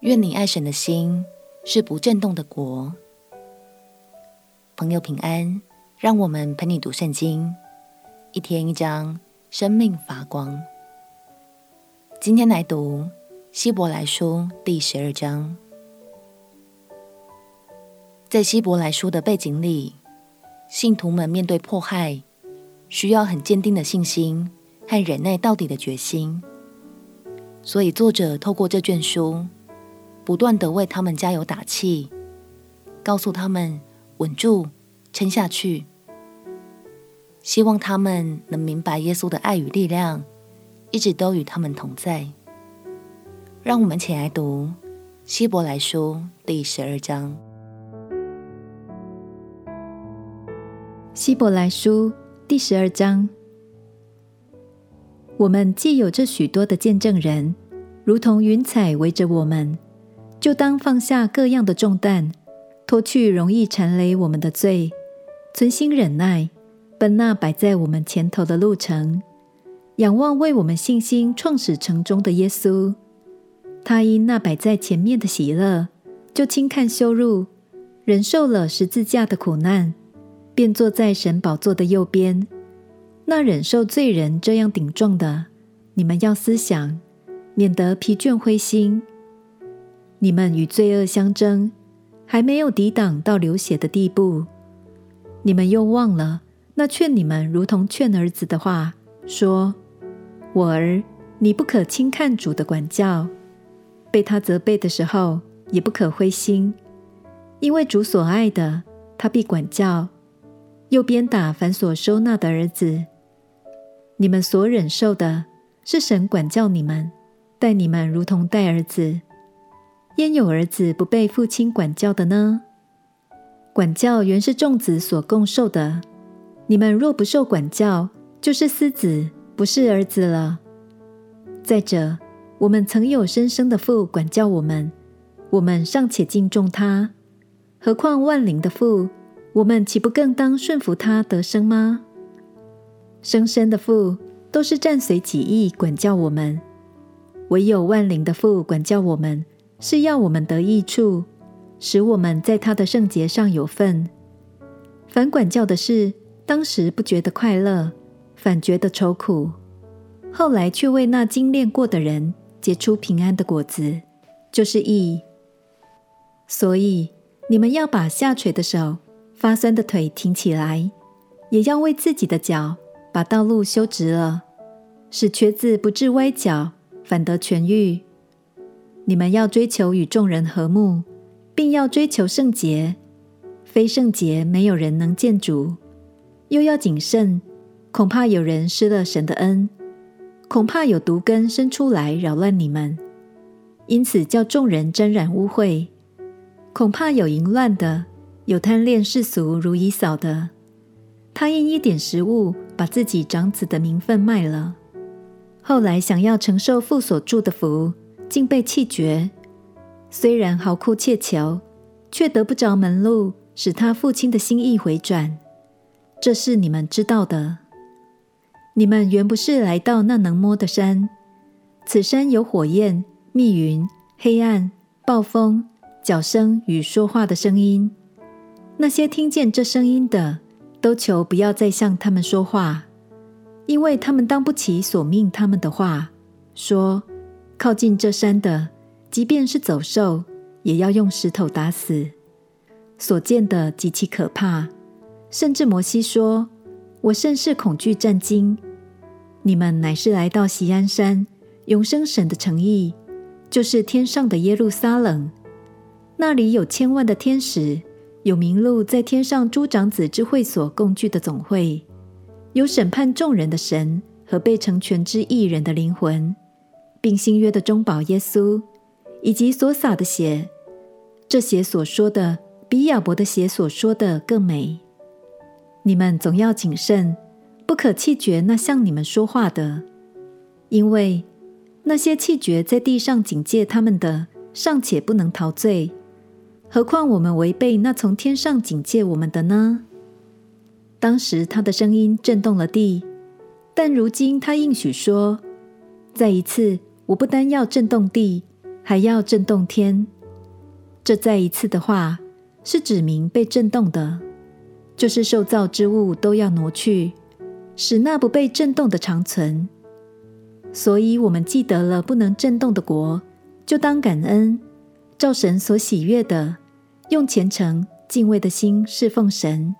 愿你爱神的心是不震动的国。朋友平安，让我们陪你读圣经，一天一章，生命发光。今天来读希伯来书第十二章。在希伯来书的背景里，信徒们面对迫害，需要很坚定的信心和忍耐到底的决心。所以作者透过这卷书，不断地为他们加油打气，告诉他们稳住、撑下去，希望他们能明白耶稣的爱与力量，一直都与他们同在。让我们一起来读希伯来书第十二章。希伯来书第十二章，我们既有这许多的见证人，如同云彩围着我们。就当放下各样的重担，脱去容易缠累我们的罪，存心忍耐，奔那摆在我们前头的路程，仰望为我们信心创始成终的耶稣。他因那摆在前面的喜乐，就轻看羞辱，忍受了十字架的苦难，便坐在神宝座的右边。那忍受罪人这样顶撞的，你们要思想，免得疲倦灰心。你们与罪恶相争，还没有抵挡到流血的地步。你们又忘了那劝你们如同劝儿子的话，说：“我儿，你不可轻看主的管教，被他责备的时候，也不可灰心，因为主所爱的，他必管教，又鞭打凡所收纳的儿子。你们所忍受的，是神管教你们，待你们如同待儿子。”焉有儿子不被父亲管教的呢？管教原是众子所共受的。你们若不受管教，就是私子，不是儿子了。再者，我们曾有生生的父管教我们，我们尚且敬重他，何况万灵的父？我们岂不更当顺服他得生吗？生生的父都是暂随己意管教我们，唯有万灵的父管教我们。是要我们得益处，使我们在他的圣洁上有份。反管教的事，当时不觉得快乐，反觉得愁苦；后来却为那精炼过的人结出平安的果子，就是义。所以你们要把下垂的手、发酸的腿挺起来，也要为自己的脚把道路修直了，使瘸子不致歪脚，反得痊愈。你们要追求与众人和睦，并要追求圣洁。非圣洁，没有人能见主。又要谨慎，恐怕有人失了神的恩，恐怕有毒根生出来扰乱你们，因此叫众人沾染污秽。恐怕有淫乱的，有贪恋世俗如以扫的，他因一点食物，把自己长子的名分卖了，后来想要承受父所祝的福。竟被弃绝，虽然嚎哭切求，却得不着门路，使他父亲的心意回转。这是你们知道的。你们原不是来到那能摸的山，此山有火焰、密云、黑暗、暴风、脚声与说话的声音。那些听见这声音的，都求不要再向他们说话，因为他们当不起索命他们的话，说。靠近这山的，即便是走兽，也要用石头打死。所见的极其可怕，甚至摩西说：“我甚是恐惧战惊。”你们乃是来到锡安山，永生神的诚意，就是天上的耶路撒冷。那里有千万的天使，有名录在天上诸长子之会所共聚的总会，有审判众人的神和被成全之义人的灵魂。并新约的中保耶稣，以及所洒的血，这血所说的比亚伯的血所说的更美。你们总要谨慎，不可弃绝那向你们说话的，因为那些弃绝在地上警戒他们的，尚且不能陶醉，何况我们违背那从天上警戒我们的呢？当时他的声音震动了地，但如今他应许说，再一次。我不单要震动地，还要震动天。这再一次的话，是指明被震动的，就是受造之物都要挪去，使那不被震动的长存。所以，我们既得了不能震动的国，就当感恩，照神所喜悦的，用虔诚敬畏的心侍奉神，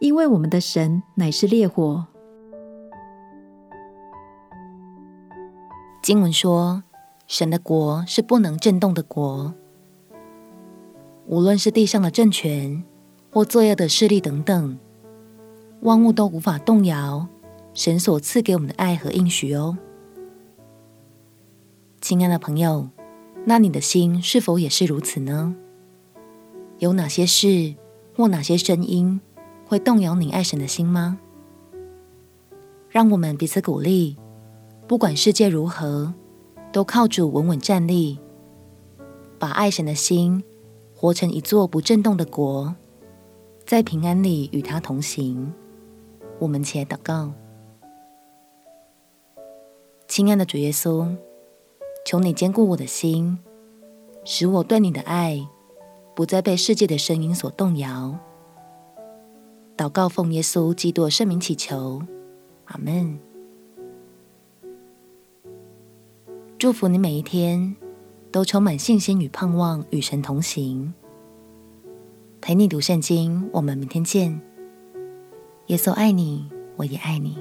因为我们的神乃是烈火。经文说，神的国是不能震动的国，无论是地上的政权或作恶的势力等等，万物都无法动摇神所赐给我们的爱和应许哦。亲爱的朋友，那你的心是否也是如此呢？有哪些事或哪些声音会动摇你爱神的心吗？让我们彼此鼓励，不管世界如何，都靠主稳稳站立，把爱神的心活成一座不震动的国，在平安里与他同行。我们且祷告，亲爱的主耶稣。求你坚固我的心，使我对你的爱不再被世界的声音所动摇。祷告奉耶稣基督圣名祈求，阿门。祝福你每一天都充满信心与盼望，与神同行。陪你读圣经，我们明天见。耶稣爱你，我也爱你。